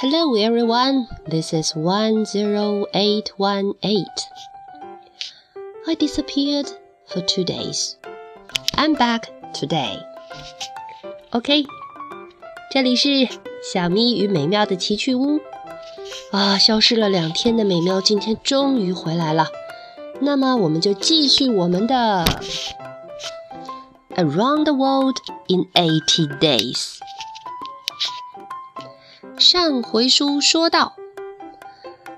Hello everyone, this is 10818. I disappeared for two days. I'm back today. OK，这里是小咪与美妙的奇趣屋。啊，消失了两天的美妙今天终于回来了。那么我们就继续我们的 Around the World in Eighty Days。上回书说到，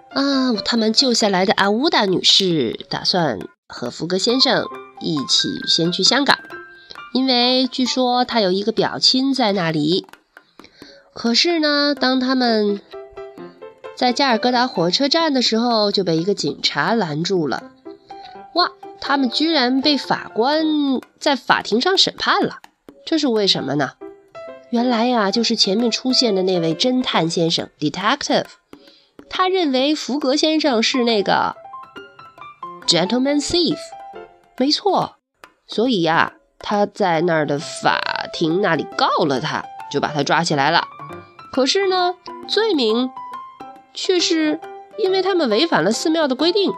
啊，他们救下来的阿乌达女士打算和福格先生一起先去香港，因为据说他有一个表亲在那里。可是呢，当他们在加尔各答火车站的时候，就被一个警察拦住了。哇，他们居然被法官在法庭上审判了，这是为什么呢？原来呀，就是前面出现的那位侦探先生，detective，他认为福格先生是那个 gentleman thief，没错，所以呀，他在那儿的法庭那里告了他，就把他抓起来了。可是呢，罪名却是因为他们违反了寺庙的规定。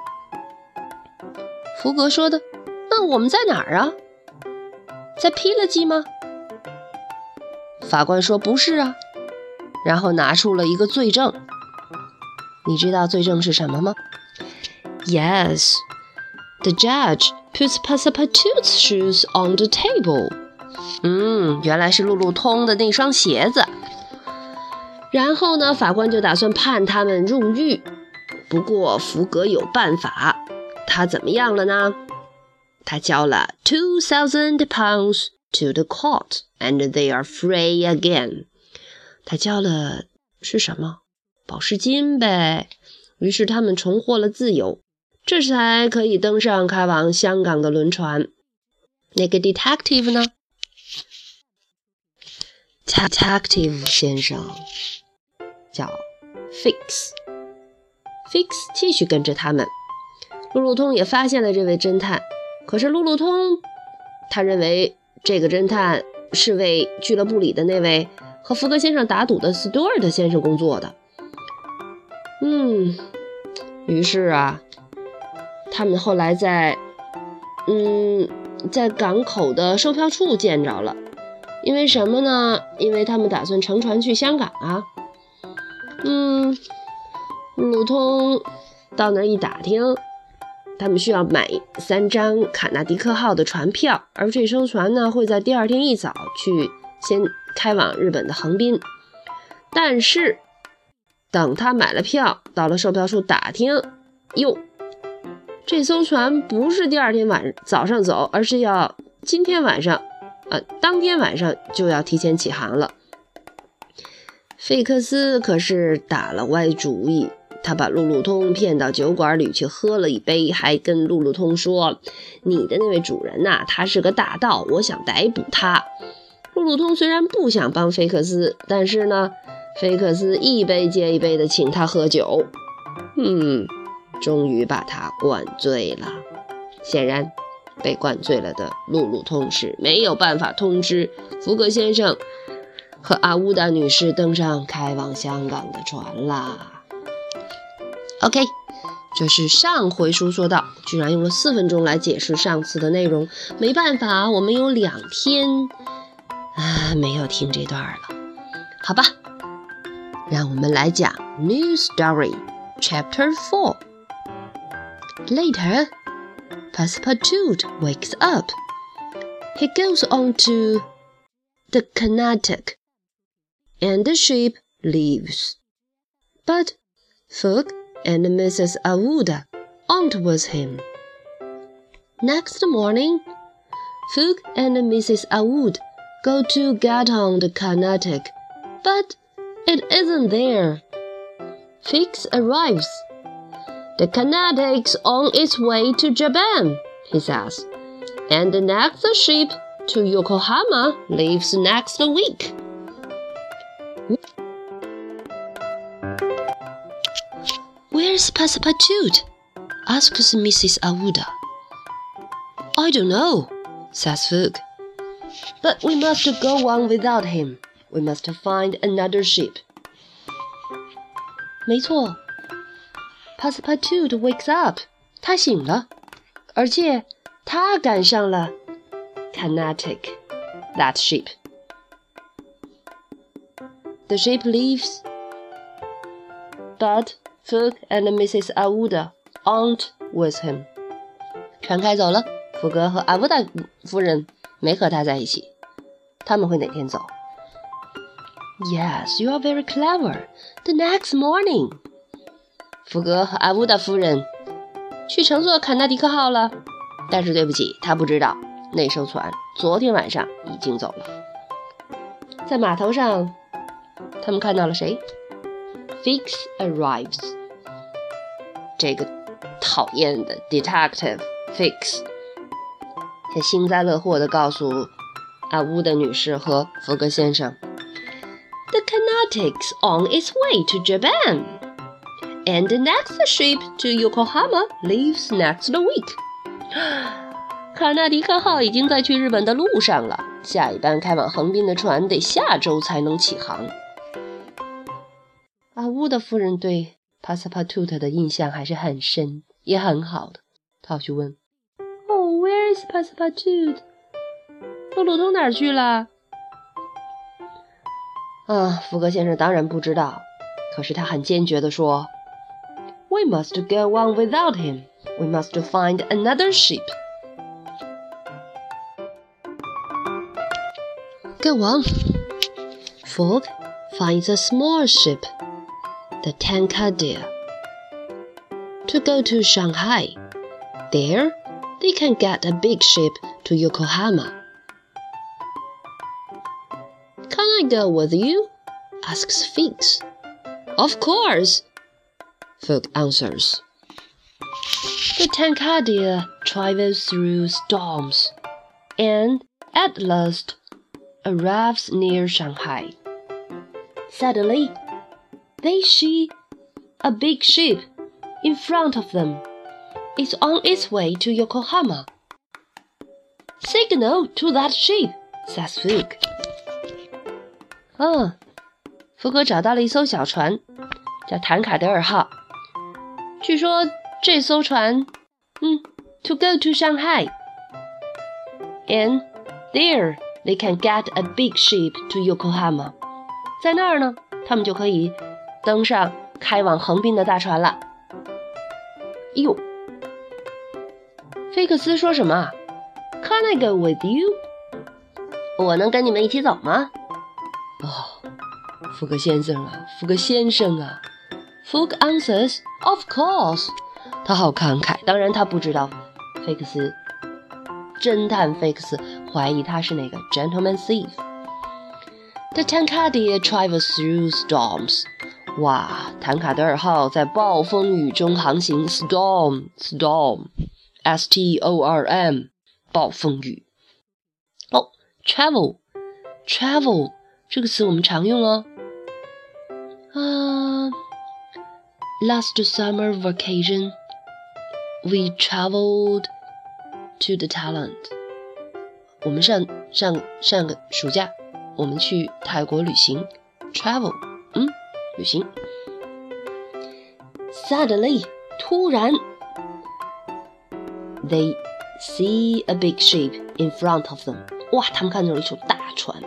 福格说的，那我们在哪儿啊？在 p 了 g 吗？法官说：“不是啊。”然后拿出了一个罪证。你知道罪证是什么吗？Yes, the judge puts Passepartout's shoes on the table. 嗯，原来是路路通的那双鞋子。然后呢，法官就打算判他们入狱。不过福格有办法，他怎么样了呢？他交了 two thousand pounds to the court. And they are free again。他交了是什么？保释金呗。于是他们重获了自由，这才可以登上开往香港的轮船。那个 detective 呢？detective 先生叫 Fix。Fix 继续跟着他们。路路通也发现了这位侦探，可是路路通他认为这个侦探。是为俱乐部里的那位和福格先生打赌的斯图尔特先生工作的。嗯，于是啊，他们后来在嗯在港口的售票处见着了。因为什么呢？因为他们打算乘船去香港啊。嗯，路通到那儿一打听。他们需要买三张卡纳迪克号的船票，而这艘船呢会在第二天一早去先开往日本的横滨。但是等他买了票，到了售票处打听，哟，这艘船不是第二天晚早上走，而是要今天晚上，呃，当天晚上就要提前起航了。费克斯可是打了歪主意。他把路路通骗到酒馆里去喝了一杯，还跟路路通说：“你的那位主人呐，他是个大盗，我想逮捕他。”路路通虽然不想帮菲克斯，但是呢，菲克斯一杯接一杯的请他喝酒，嗯，终于把他灌醉了。显然，被灌醉了的路路通是没有办法通知福格先生和阿乌达女士登上开往香港的船啦。OK，这是上回书说到，居然用了四分钟来解释上次的内容。没办法，我们有两天啊没有听这段了，好吧？让我们来讲 New Story Chapter Four。Later, Passepartout wakes up. He goes on to the Carnatic, and the ship leaves. But Fogg and Mrs. Aouda aren't with him. Next morning, Fogg and Mrs. Aouda go to get on the Carnatic, but it isn't there. Fix arrives. The Carnatic's on its way to Japan, he says, and the next ship to Yokohama leaves next week. Where's Passepartout? asks Mrs. Awuda. I don't know, says Fogg. But we must go on without him. We must find another ship. 没错，Passepartout wakes up，他醒了，而且他赶上了 Carnatic that ship. The ship leaves, but Fogg and Mrs. Aouda aren't with him. 船开走了，福格和阿乌达夫人没和他在一起。他们会哪天走？Yes, you are very clever. The next morning，福格和阿乌达夫人去乘坐卡纳迪克号了。但是对不起，他不知道那艘船昨天晚上已经走了。在码头上，他们看到了谁 Fix arrives。这个讨厌的 Detective Fix，他幸灾乐祸地告诉阿乌的女士和福格先生：“The Carnatic's on its way to Japan, and the next ship to Yokohama leaves next week. week。”卡纳迪克号已经在去日本的路上了，下一班开往横滨的船得下周才能起航。阿乌的夫人对帕萨帕图特的印象还是很深，也很好的。他去问：“Oh, where is Passepartout？” 露露都哪儿去了？啊，福格先生当然不知道，可是他很坚决地说：“We must go on without him. We must find another ship.” Go on. Fogg finds a small ship the Tankadere, to go to Shanghai. There, they can get a big ship to Yokohama. Can I go with you? asks Fix. Of course, Fogg answers. The Tankadere travels through storms and at last arrives near Shanghai. Suddenly, they see a big ship in front of them. It's on its way to Yokohama. Signal to that ship, says Fogg. 嗯，福格找到了一艘小船，叫坦卡德尔号。据说这艘船，嗯，to go to Shanghai，and there they can get a big ship to Yokohama。在那儿呢，他们就可以 登上开往横滨的大船了。哟，菲克斯说什么？Can I go with you？我能跟你们一起走吗？哦，福格先生啊，福格先生啊 Fog answers, "Of course." 他好慷慨。当然，他不知道菲克斯侦探菲克斯怀疑他是那个 gentleman thief。The Tankadere travels through storms. 哇，坦卡德尔号在暴风雨中航行。Storm, storm, S T O R M，暴风雨。哦，travel, travel。这个词我们常用哦。啊、，last summer vacation, we traveled to the Thailand。我们上上上个暑假，我们去泰国旅行，travel，嗯，旅行。Suddenly，突然，they see a big ship in front of them。哇，他们看到了一艘大船。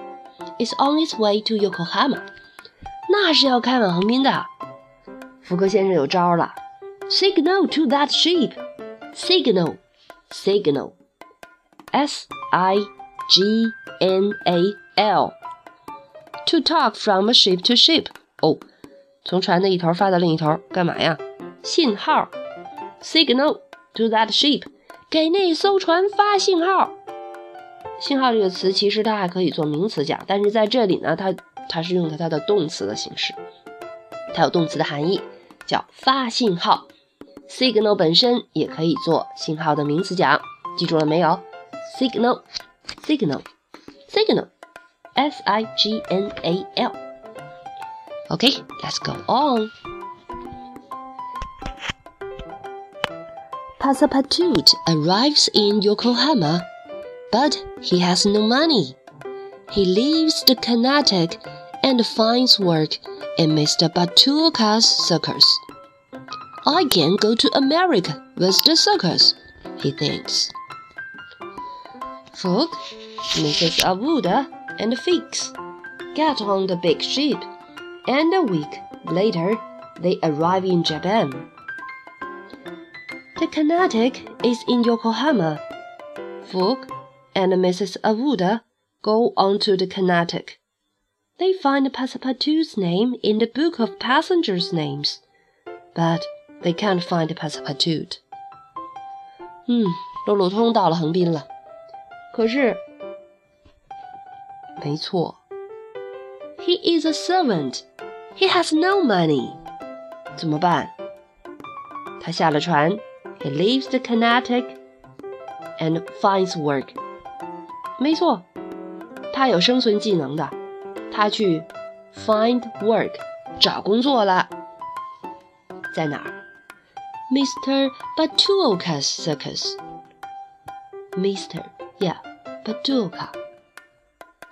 is on its way to Yokohama，那是要开往横滨的。福克先生有招了，signal to that ship，signal，signal，S I G N A L，to talk from a ship to ship。哦， 从船的一头发到另一头，干嘛呀？信号，signal to that ship，给那艘船发信号。信号这个词其实它还可以做名词讲，但是在这里呢，它它是用的它的动词的形式，它有动词的含义，叫发信号。signal 本身也可以做信号的名词讲，记住了没有？signal，signal，signal，s i g n a l。OK，let's go on。Passepartout arrives in Yokohama but he has no money. he leaves the Carnatic and finds work in Mr. Batulka's circus. I can go to America with the circus, he thinks. Fogg, Mrs. Aouda, and Fix get on the big ship, and a week later they arrive in Japan. The Carnatic is in Yokohama. Fogg and Mrs. Aouda go on to the Carnatic. They find Passepartout's name in the book of passengers' names, but they can't find Passepartout. Hmm, 嗯，陆路通到了横滨了，可是，没错，，He is a servant. He has no money. 怎么办？他下了船，He leaves the Carnatic and finds work. 没错，他有生存技能的，他去 find work 找工作了，在哪儿？Mr. Batuoka's circus. Mr. Yeah, Batuoka.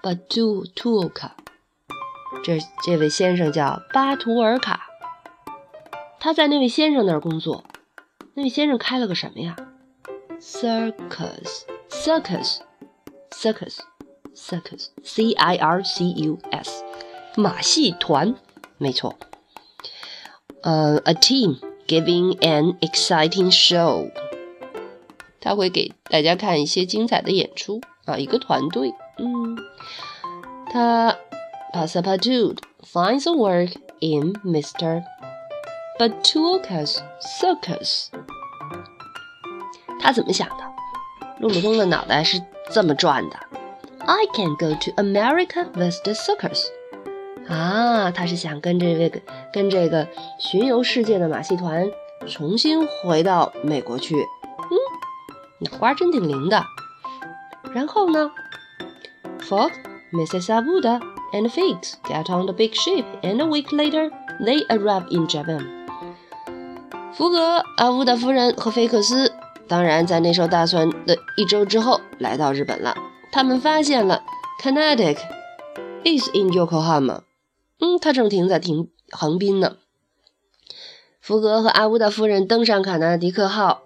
Batuoka. 这这位先生叫巴图尔卡，他在那位先生那儿工作。那位先生开了个什么呀？Circus, circus, circus, circus, C I R C U S，马戏团，没错。呃、uh,，a team giving an exciting show，他会给大家看一些精彩的演出啊，一个团队，嗯，他 Passepartout finds a work in Mr. Batuoka's circus。他怎么想的？路路东的脑袋是这么转的。I can go to America with the circus。啊，他是想跟这个跟这个巡游世界的马戏团重新回到美国去。嗯，脑瓜真挺灵的。然后呢？Fog, Mrs. Abuda and Fix get on the big ship, and a week later they arrive in Japan. 福格、阿乌达夫人和菲克斯当然在那艘大船的一周之后来到日本了。他们发现了 Carnatic is in Yokohama。嗯，它正停在停横滨呢。福格和阿乌达夫人登上卡纳迪克号，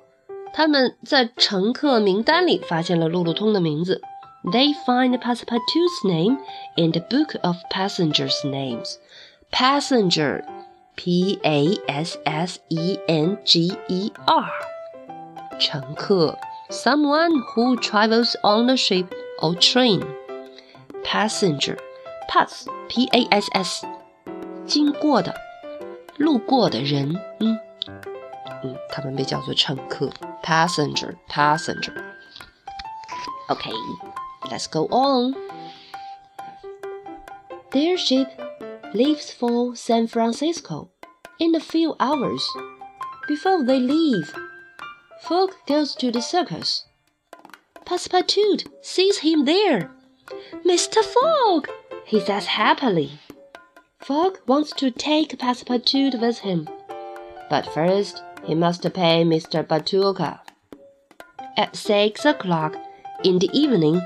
他们在乘客名单里发现了路路通的名字。They find Passepartout's name in the book of passengers' names. Passenger, P A S S E N G E R. 乘客，someone who travels on a ship or train. Passenger, pass, P A S S. 经过的，路过的人，嗯嗯，他们被叫做乘客，passenger, passenger. Let's go on. Their ship leaves for San Francisco in a few hours. Before they leave, Fogg goes to the circus. Passepartout sees him there. Mr. Fogg, he says happily. Fogg wants to take Passepartout with him, but first he must pay Mr. Batulka. At six o'clock in the evening,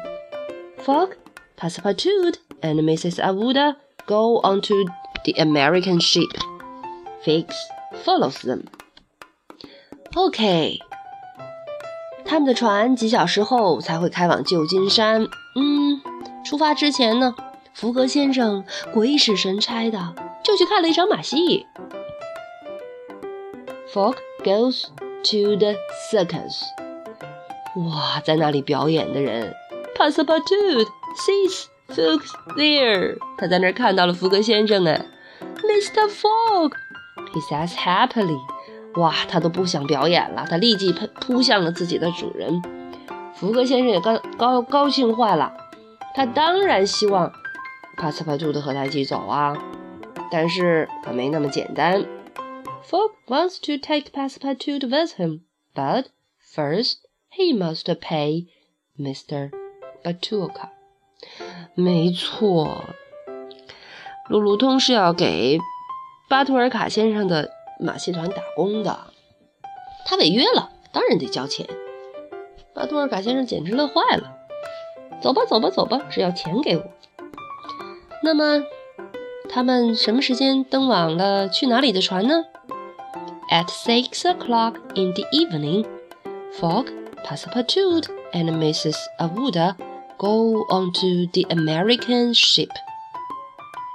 Fogg, Passepartout, and Mrs. Avuda go onto the American ship. Fix follows them. Okay. 他们的船几小时后才会开往旧金山。嗯，出发之前呢，福格先生鬼使神差的就去看了一场马戏。Fogg goes to the circus。哇，在那里表演的人，Passepartout sees Fogg there。他在那儿看到了福格先生哎，Mr. Fogg，he says happily。哇，他都不想表演了，他立即扑扑向了自己的主人。福格先生也高高高兴坏了，他当然希望帕斯帕图的和他一起走啊，但是可没那么简单。Fogg wants to take Passepartout with him, but first he must pay Mr. Batulka。没错，路路通是要给巴图尔卡先生的。马戏团打工的，他违约了，当然得交钱。巴图尔卡先生简直乐坏了，走吧，走吧，走吧，只要钱给我。那么，他们什么时间登往了去哪里的船呢？At six o'clock in the evening, Fogg, Passepartout, and Mrs. Aouda go onto the American ship.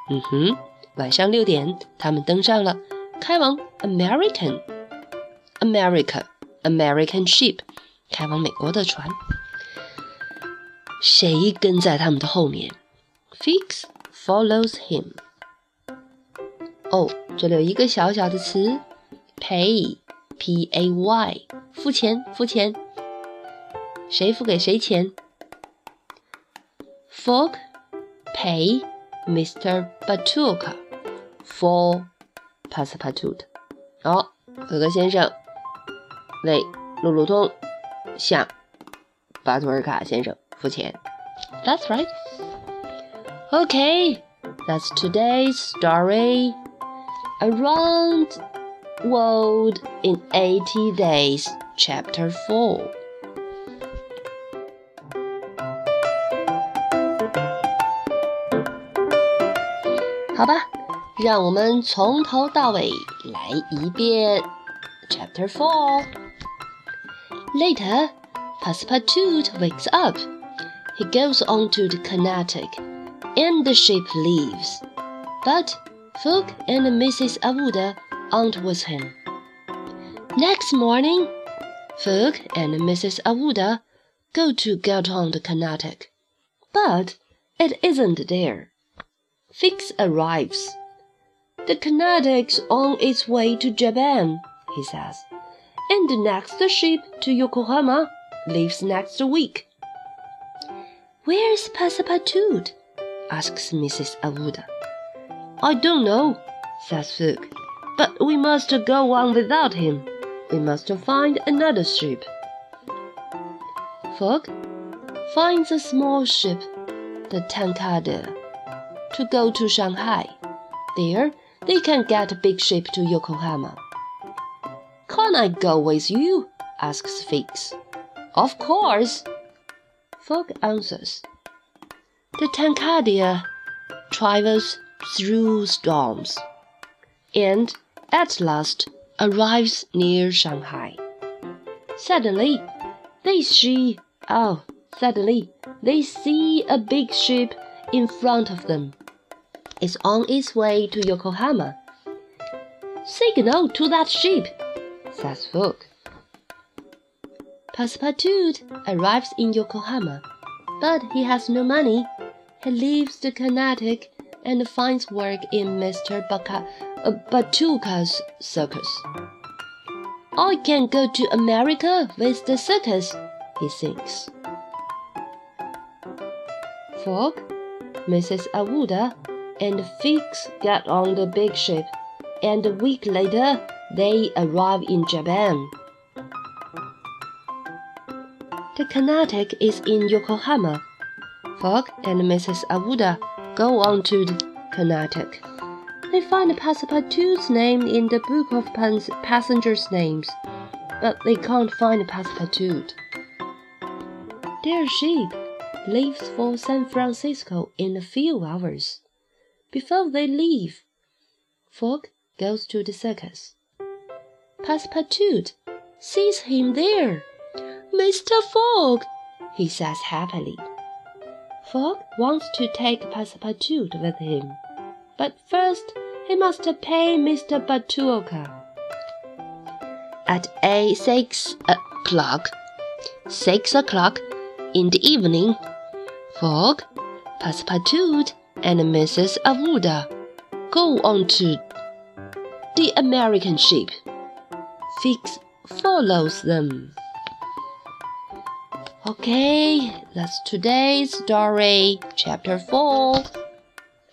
嗯哼，晚上六点，他们登上了开往 American America American ship 开往美国的船。谁跟在他们的后面？Fix follows him。哦，这里有一个小小的词，pay，p a y，付钱，付钱。谁付给谁钱 ？Fogg pay Mr. Batuka for Passepartout。好，可可先生为路路通向巴图尔卡先生付钱。That's right. Okay, that's today's story. Around World in 80 Days, Chapter 4. 好吧，让我们从头到尾来一遍。Chapter Four. Later, Passepartout wakes up. He goes on to the Carnatic, and the ship leaves. But Fogg and Mrs. Aouda aren't with him. Next morning, Fogg and Mrs. Aouda go to get on the Carnatic, but it isn't there. Fix arrives. The Carnatic's on its way to Japan, he says, and the next ship to Yokohama leaves next week. Where's Passepartout? asks Mrs. Aouda. I don't know, says Fogg, but we must go on without him. We must find another ship. Fogg finds a small ship, the Tankade, to go to Shanghai. There, they can get a big ship to Yokohama. Can't I go with you? asks Fix. Of course, Fogg answers. The Tankadere travels through storms and at last arrives near Shanghai. Suddenly, they see oh, suddenly they see a big ship in front of them. It's on its way to Yokohama. Signal to that ship, says Fogg. Passepartout arrives in Yokohama, but he has no money. He leaves the Carnatic and finds work in Mr. Baka, uh, Batuka's circus. I can go to America with the circus, he thinks. Fogg, Mrs. Aouda and Fix get on the big ship, and a week later they arrive in Japan. The Carnatic is in Yokohama. Fogg and Mrs. Aouda go on to the Carnatic. They find Passepartout's name in the book of Pan's passengers' names, but they can't find Passepartout. Their ship leaves for San Francisco in a few hours. Before they leave, Fogg goes to the circus. Passepartout sees him there. Mr. Fogg, he says happily. Fogg wants to take Passepartout with him, but first he must pay Mr. Batuoka. At a six o'clock, six o'clock in the evening, Fogg, Passepartout, and Mrs. Aouda go on to the American ship. Fix follows them. Okay, that's today's story, chapter 4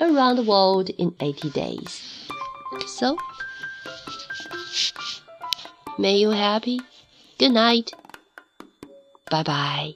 Around the World in 80 Days. So, may you happy. Good night. Bye bye.